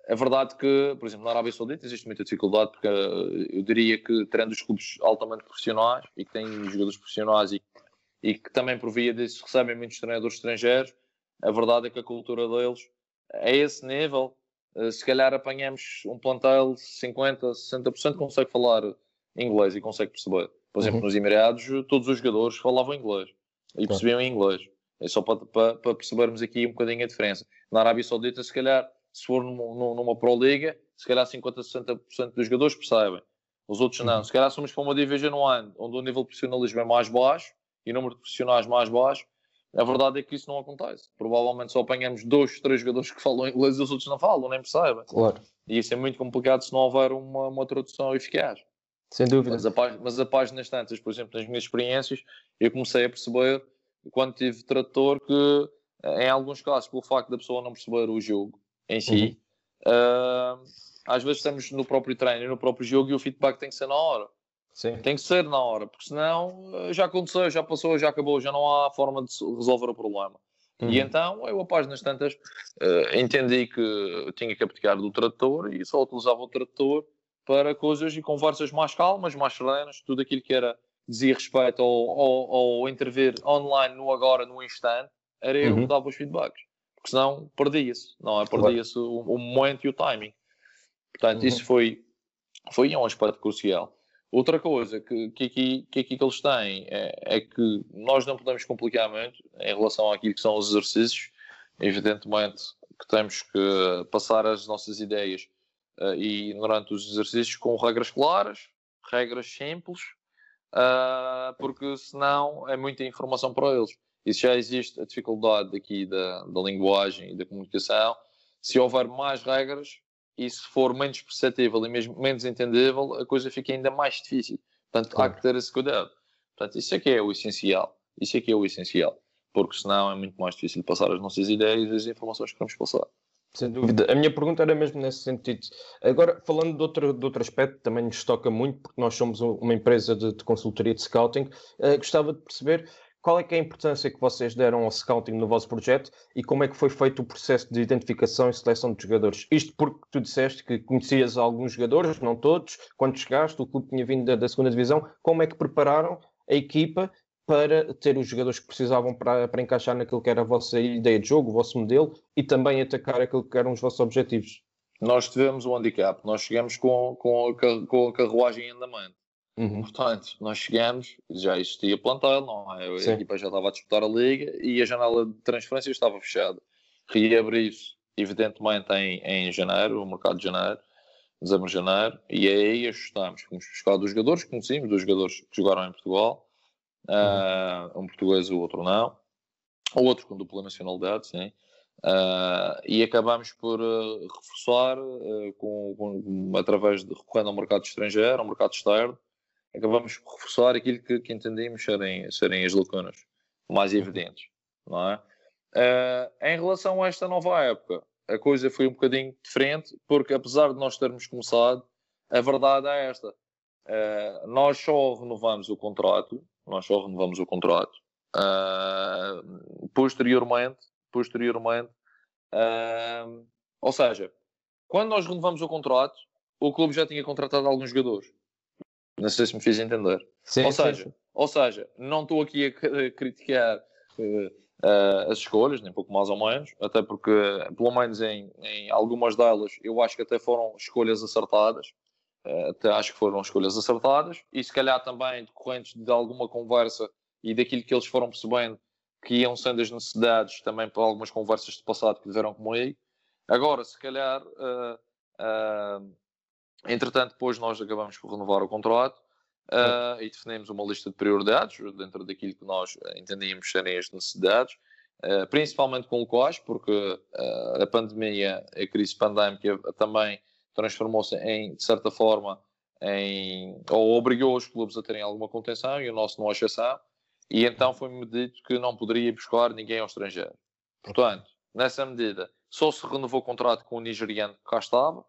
é verdade que, por exemplo, na Arábia Saudita existe muita dificuldade, porque eu diria que, tendo os clubes altamente profissionais e que têm jogadores profissionais e, e que também por via disso recebem muitos treinadores estrangeiros, a verdade é que a cultura deles, a esse nível, se calhar apanhamos um plantel 50, 60% consegue falar inglês e consegue perceber. Por exemplo, uhum. nos Emirados, todos os jogadores falavam inglês e percebiam inglês. É só para, para, para, percebermos aqui um bocadinho a diferença. Na Arábia Saudita, se calhar, se for numa, numa Pro Liga, se calhar 50, 60% dos jogadores percebem. Os outros não. Uhum. Se calhar somos para uma Division One, onde o nível de profissionalismo é mais baixo e número de profissionais mais baixo. A verdade é que isso não acontece. Provavelmente só apanhamos dois, três jogadores que falam inglês e os outros não falam, nem percebem. Claro. E isso é muito complicado se não houver uma, uma tradução eficaz. Sem dúvida. Mas a, mas a páginas tantas, por exemplo, nas minhas experiências, eu comecei a perceber, quando tive tradutor, que em alguns casos, pelo facto da pessoa não perceber o jogo em si, uhum. uh, às vezes estamos no próprio treino e no próprio jogo e o feedback tem que ser na hora. Sim. Tem que ser na hora, porque senão ah, já aconteceu, já passou, já acabou, já não há forma de resolver o problema. Uhum. E então eu, a páginas tantas, uh, entendi que tinha que abdicar do tradutor e só utilizava o tradutor para coisas e conversas mais calmas, mais serenas, tudo aquilo que era dizia respeito ao, ao, ao intervir online no agora, no instante, era eu uhum. que dava os feedbacks. Porque senão perdia-se, não é? Perdia-se o, o, momento e o timing. Portanto, uhum. isso foi, foi um aspecto crucial. Outra coisa que, que, aqui, que aqui que eles têm é, é, que nós não podemos complicar muito em relação àquilo que são os exercícios. Evidentemente que temos que passar as nossas ideias uh, e durante os exercícios com regras claras, regras simples, uh, porque senão é muita informação para eles. E se já existe a dificuldade aqui da, da linguagem e da comunicação, se houver mais regras e se for menos perceptível e mesmo menos entendível, a coisa fica ainda mais difícil. Portanto, claro. há que ter esse cuidado. Portanto, isso é que é o essencial. Isso é que é o essencial. Porque senão é muito mais difícil passar as nossas ideias e as informações que queremos passar. Sem dúvida. A minha pergunta era mesmo nesse sentido. Agora, falando de outro, de outro aspecto, também nos toca muito, porque nós somos uma empresa de, de consultoria de scouting, uh, gostava de perceber qual é, é a importância que vocês deram ao scouting no vosso projeto e como é que foi feito o processo de identificação e seleção de jogadores. Isto porque tu disseste que conhecias alguns jogadores, não todos, quando chegaste, o clube tinha vindo da, da segunda divisão, como é que prepararam a equipa para ter os jogadores que precisavam para, para encaixar naquilo que era a vossa ideia de jogo, o vosso modelo e também atacar aquilo que eram os vossos objetivos? Nós tivemos um handicap, nós chegamos com, com, a, com a carruagem em andamento. Uhum. Portanto, nós chegamos, já existia plantel, não é? a equipa já estava a disputar a liga e a janela de transferência estava fechada. Reabriu-se, evidentemente, em, em janeiro, o mercado de janeiro, dezembro de janeiro, e aí ajustámos. Fomos buscar dos jogadores que conhecíamos, dos jogadores que jogaram em Portugal, uh, um português e o outro não, ou outro com dupla nacionalidade, sim. Uh, e acabamos por uh, reforçar com, com, através de recorrendo ao mercado estrangeiro, ao mercado externo, acabamos por reforçar aquilo que, que entendemos serem, serem as lacunas mais evidentes, não é? em relação a esta nova época, a coisa foi um bocadinho diferente, porque apesar de nós termos começado, a verdade é esta. nós só renovamos o contrato nós só renovamos o contrato. Uh, posteriormente, posteriormente, uh, ou seja, quando nós renovamos o contrato, o clube já tinha contratado alguns jogadores. Não sei se me fiz entender. Sim, ou, seja, sim. ou seja, não estou aqui a, criticar uh, as escolhas, nem pouco mais ou menos, até porque, pelo menos em, em algumas delas, eu acho que até foram escolhas acertadas. Eh, até acho que foram escolhas acertadas e se calhar também decorrentes de alguma conversa e daquilo que eles foram percebendo que iam sendo as necessidades também por algumas conversas de passado que tiveram comigo. Agora, se calhar, uh, uh, entretanto, depois nós acabamos por renovar o contrato uh, e definimos uma lista de prioridades dentro daquilo que nós entendíamos serem as necessidades, principalmente com locais, porque a pandemia, a crise pandémica também transformou-se em, de certa forma, em, ou obrigou os clubes a terem alguma contenção e o nosso não exceção, e então foi-me dito que não poderia buscar ninguém ao estrangeiro. Portanto, nessa medida, só se renovou o contrato com o nigeriano que cá estava,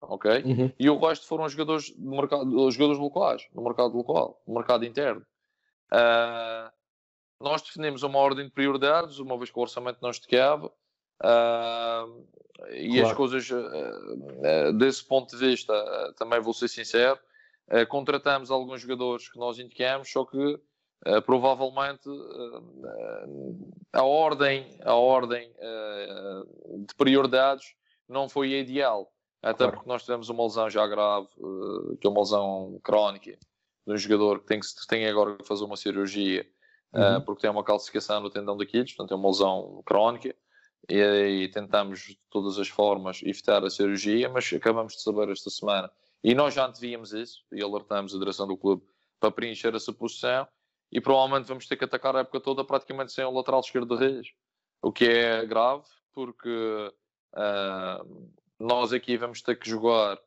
ok? Uhum. E o resto foram jogadores, do mercado, jogadores locais, no mercado local, no mercado interno. Uh, nós definimos uma ordem de prioridades, uma vez que o orçamento não esticava, Uh, e Claro. as coisas, uh, uh, desse ponto de vista, também vou ser sincero, contratamos alguns jogadores que nós indicamos, só que provavelmente a ordem, a ordem de prioridades não foi a ideal. Até Claro. porque nós tivemos uma lesão já grave, uh, que é uma lesão crónica de um jogador que tem, que tem agora que fazer uma cirurgia Uhum. uh, porque tem uma calcificação no tendão daqueles, portanto é uma lesão crónica. E, aí tentamos de todas as formas evitar a cirurgia, mas acabamos de saber esta semana. E nós já antevíamos isso e alertamos a direção do clube para preencher essa posição. E provavelmente vamos ter que atacar a época toda praticamente sem o lateral esquerdo de Reis, o que é grave, porque ah, nós aqui vamos ter que jogar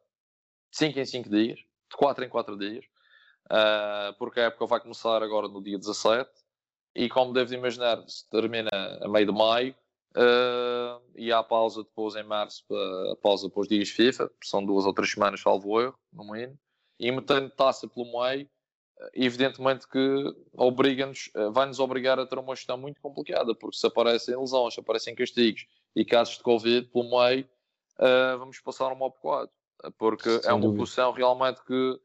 5 em 5 dias, de 4 em 4 dias, ah, porque a época vai começar agora no dia 17 e como deves imaginar, se termina a meio de maio ah, e há pausa depois em março, a pausa para os dias FIFA, são duas ou três semanas, salvo erro, no mínimo, e metendo taça pelo meio, evidentemente que obriga-nos, ah, vai-nos obrigar a ter uma gestão muito complicada, porque se aparecem lesões, se aparecem castigos e casos de Covid pelo meio, ah, vamos passar um mau bocado, ah, porque Sem é uma dúvida. posição realmente que,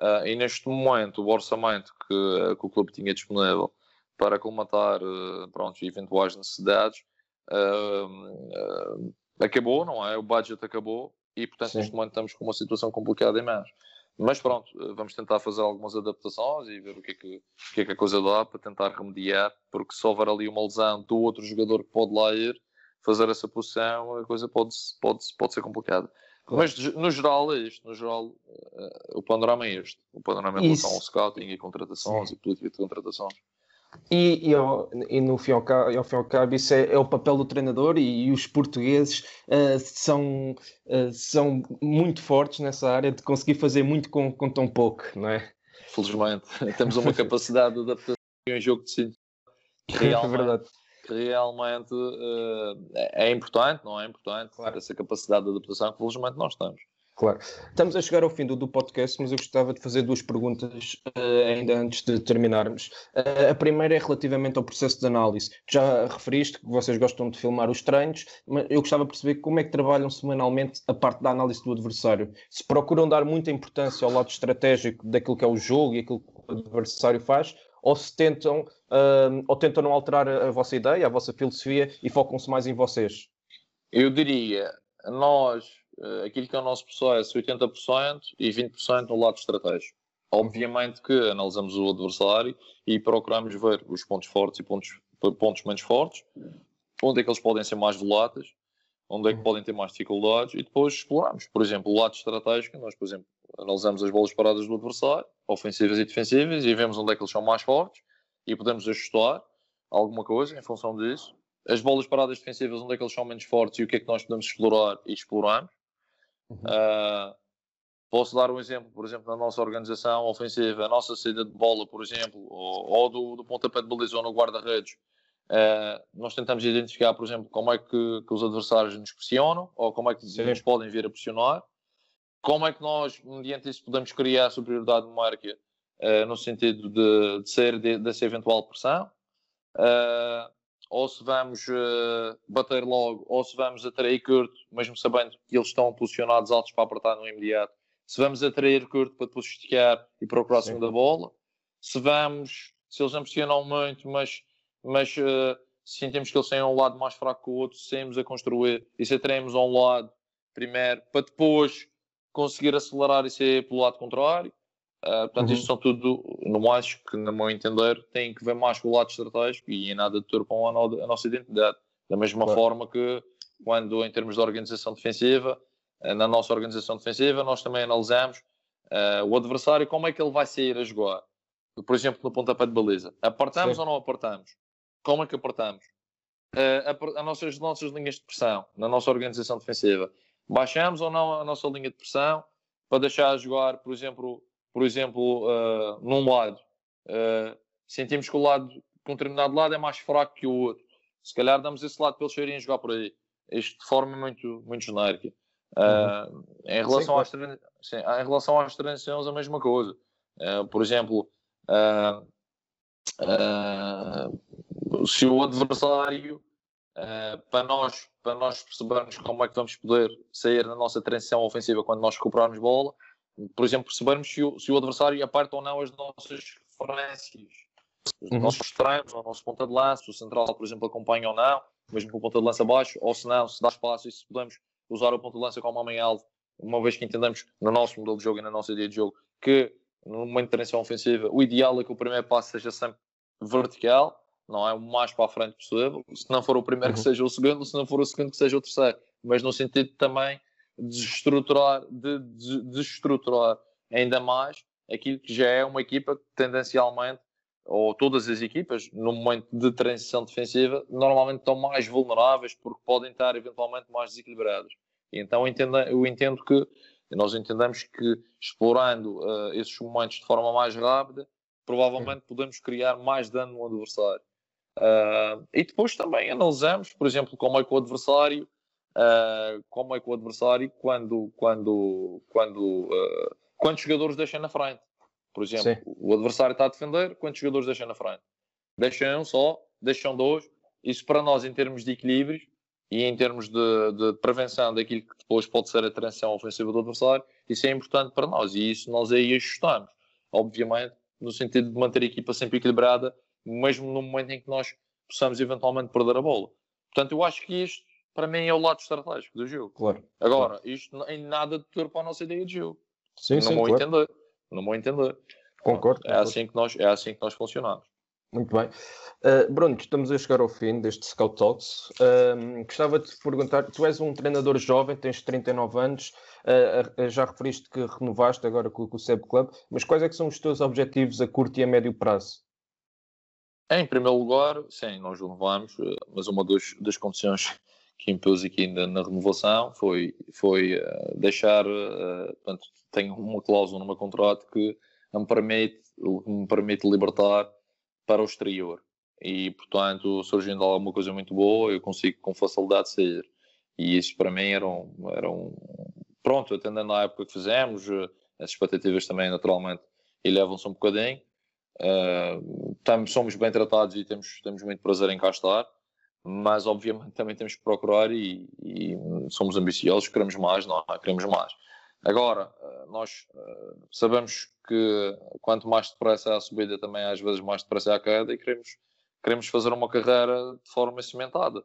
ah, e neste momento, o orçamento que, que o clube tinha disponível para colmatar uh, pronto, eventuais necessidades uh, uh, acabou, não é? O budget acabou e, portanto, Sim. neste momento estamos com uma situação complicada em mãos. Mas pronto, uh, vamos tentar fazer algumas adaptações e ver o que, é que, o que é que a coisa dá para tentar remediar, porque se houver ali uma lesão do outro jogador que pode lá ir fazer essa posição, a coisa pode, pode, pode ser complicada. Claro. Mas no geral é isto, no geral uh, o panorama é este. O panorama em relação ao scouting e contratações e política de contratações. E, e, ao, e no fim ao cabo, e ao fim ao cabo isso é, é o papel do treinador e, e os portugueses ah, são, ah, são muito fortes nessa área de conseguir fazer muito com, com tão pouco, não é? Felizmente, temos uma capacidade de adaptação e um jogo de que É verdade. Que realmente eh, é importante, não é importante? Claro. Essa capacidade de adaptação que felizmente nós temos. Claro. Estamos a chegar ao fim do, do podcast, mas eu gostava de fazer duas perguntas eh, ainda antes de terminarmos. Eh, a primeira é relativamente ao processo de análise. Já referiste que vocês gostam de filmar os treinos, mas eu gostava de perceber como é que trabalham semanalmente a parte da análise do adversário. Se procuram dar muita importância ao lado estratégico daquilo que é o jogo e aquilo que o adversário faz, ou se tentam, ah, ou tentam não alterar a, a vossa ideia, a vossa filosofia e focam-se mais em vocês. Eu diria, nós, eh, aquilo que é o nosso processo, 80% e 20% no lado estratégico. Obviamente que analisamos o adversário e procuramos ver os pontos fortes e pontos, pontos menos fortes, onde é que eles podem ser mais voláteis, onde é que podem ter mais dificuldades e depois exploramos. Por exemplo, o lado estratégico, nós, por exemplo, analisamos as bolas paradas do adversário, ofensivas e defensivas, e vemos onde é que eles são mais fortes e podemos ajustar alguma coisa em função disso. As bolas paradas defensivas, onde é que eles são menos fortes e o que é que nós podemos explorar e exploramos. Ah, posso dar um exemplo, por exemplo, na nossa organização ofensiva, a nossa saída de bola, por exemplo, ou, ou do, do pontapé de baliza ou no guarda-redes, ah, nós tentamos identificar, por exemplo, como é que, que os adversários nos pressionam ou como é que nos podem vir a pressionar, como é que nós, mediante isso, podemos criar superioridade numérica ah, no sentido de, de ser de- dessa eventual pressão. Ah, ou se vamos eh, bater logo, ou se vamos atrair curto, mesmo sabendo que eles estão posicionados altos para apertar no imediato. Se vamos atrair curto para depois esticar e procurar a Sim. segunda bola. Se vamos, se eles não pressionam muito, mas, mas eh, sentimos que eles têm um lado mais fraco que o outro, saímos a construir e se atraímos a um lado primeiro, para depois conseguir acelerar e sair pelo lado contrário. Uh, portanto, Uhum. isto são tudo, não acho que, no meu entender, tem que ver mais com o lado estratégico e em nada deturpam a, a nossa identidade. Da mesma Claro. forma que, quando em termos de organização defensiva, uh, na nossa organização defensiva, nós também analisamos uh, o adversário, como é que ele vai sair a jogar. Por exemplo, no pontapé de baliza. Apertamos Sim. ou não apertamos? Como é que apertamos? Uh, aper- as nossas, nossas linhas de pressão, na nossa organização defensiva. Baixamos ou não a nossa linha de pressão para deixar jogar, por exemplo, por exemplo, uh, num lado, uh, sentimos que o lado, que um determinado lado é mais fraco que o outro. Se calhar damos esse lado para eles saírem jogar por aí. Isto de forma muito, muito genérica. Uh, em, relação Sim, às, sim, em relação às transições, a mesma coisa. Uh, por exemplo, uh, se o adversário uh, para, nós, para nós percebermos como é que vamos poder sair na nossa transição ofensiva quando nós recuperarmos bola. Por exemplo, percebermos se o, se o adversário aperta ou não as nossas referências, os uhum. nossos treinos, o nosso ponta de lança, o central, por exemplo, acompanha ou não, mesmo com o ponta de lança abaixo, ou se não, se dá espaço e se podemos usar o ponta de lança como homem-alvo, uma vez que entendemos no nosso modelo de jogo e na nossa ideia de jogo que numa intervenção ofensiva o ideal é que o primeiro passo seja sempre vertical, não é o mais para a frente possível. Se não for o primeiro, uhum. que seja o segundo, se não for o segundo, que seja o terceiro. Mas no sentido também de estruturar, de, de, ainda mais aquilo que já é uma equipa que tendencialmente, ou todas as equipas, no momento de transição defensiva, normalmente estão mais vulneráveis porque podem estar eventualmente mais desequilibradas. Então eu entendo, eu entendo que nós entendemos que explorando uh, esses momentos de forma mais rápida, provavelmente podemos criar mais dano no adversário. Uh, e depois também analisamos, por exemplo, como é que o adversário, uh, como é que o adversário, quando, quando, quando, quantos jogadores deixa na frente. Por exemplo, Sim. o adversário está a defender, quantos jogadores deixa na frente? Deixam um só, deixam dois. Isso para nós, em termos de equilíbrios, e em termos de, de, prevenção daquilo que depois pode ser a transição ofensiva do adversário, isso é importante para nós e isso nós aí ajustamos, obviamente, no sentido de manter a equipa sempre equilibrada, mesmo no momento em que nós possamos eventualmente perder a bola. Portanto, eu acho que isto, para mim, é o lado estratégico do jogo. Claro. Agora, claro. isto em nada deturpa a nossa ideia de jogo. Sim, não sim, vou claro. entender. Não vou entender. Concordo. É assim que nós, é assim que nós funcionamos. Muito bem. Uh, Bruno, estamos a chegar ao fim deste Scout Talks. Uh, gostava de te perguntar: tu és um treinador jovem, tens 39 anos, uh, já referiste que renovaste agora com, com o SEB Club, mas quais é que são os teus objetivos a curto e a médio prazo? Em primeiro lugar, sim, nós renovamos, eh, mas uma das, das condições que impôs aqui na, na, renovação foi, foi eh, deixar, eh, portanto, tenho uma cláusula no meu contrato que me permite, me permite libertar para o exterior. E, portanto, surgindo alguma coisa muito boa, eu consigo com facilidade sair. E isso para mim era um, era um... Pronto, atendendo à época que fizemos, as expectativas também, naturalmente, elevam-se um bocadinho. Uh, estamos, somos bem tratados e temos, temos muito prazer em cá estar, mas obviamente também temos que procurar e, e somos ambiciosos, queremos mais, não, queremos mais. Agora, eh, nós sabemos que quanto mais depressa é a subida, também às vezes mais depressa é a queda e queremos, queremos fazer uma carreira de forma cimentada.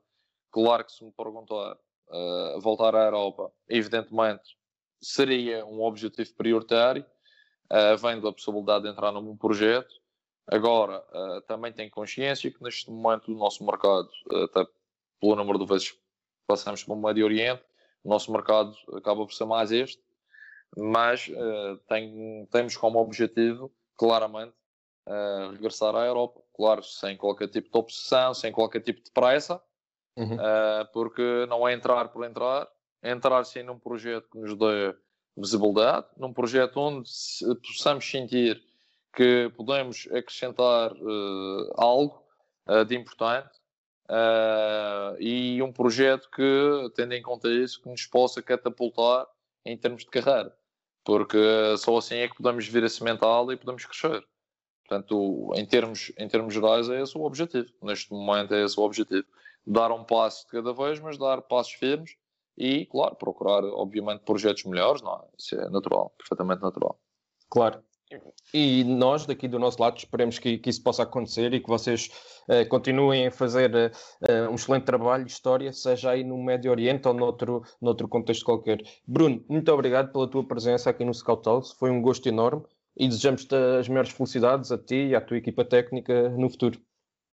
Claro que se me perguntar uh, voltar à Europa, evidentemente seria um objetivo prioritário, uh, vendo a possibilidade de entrar num projeto. Agora, uh, também tenho consciência que neste momento o nosso mercado, até pelo número de vezes que passamos pelo Médio Oriente, o nosso mercado acaba por ser mais este mas uh, tem, temos como objetivo, claramente, uh, regressar à Europa. Claro, sem qualquer tipo de obsessão, sem qualquer tipo de pressa, uhum. uh, porque não é entrar por entrar, é entrar sim num projeto que nos dê visibilidade, num projeto onde possamos sentir que podemos acrescentar algo de importante e um projeto que, tendo em conta isso, que nos possa catapultar em termos de carreira porque só assim é que podemos vir a cimentá-la e podemos crescer. Portanto, em termos, em termos gerais, é esse o objetivo. Neste momento, é esse o objetivo. Dar um passo de cada vez, mas dar passos firmes e, claro, procurar, obviamente, projetos melhores. Não, é? isso é natural, perfeitamente natural. Claro. E nós, daqui do nosso lado, esperemos que, que isso possa acontecer e que vocês uh, continuem a fazer uh, um excelente trabalho história, seja aí no Médio Oriente ou noutro, noutro contexto qualquer. Bruno, muito obrigado pela tua presença aqui no Scout Talks, foi um gosto enorme e desejamos-te as melhores felicidades a ti e à tua equipa técnica no futuro.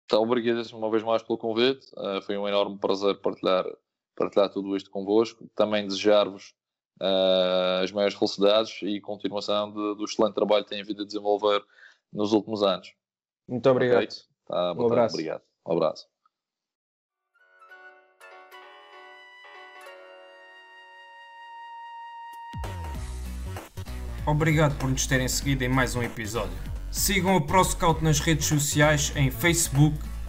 Então, obrigado uma vez mais pelo convite, uh, foi um enorme prazer partilhar, partilhar tudo isto convosco. Também desejar-vos uh, as maiores felicidades e continuação de, do excelente trabalho que têm vindo a desenvolver nos últimos anos. Muito obrigado. Okay? Tá, um abraço. Obrigado. Um abraço. Obrigado por nos terem seguido em mais um episódio. Sigam o ProScout nas redes sociais em Facebook,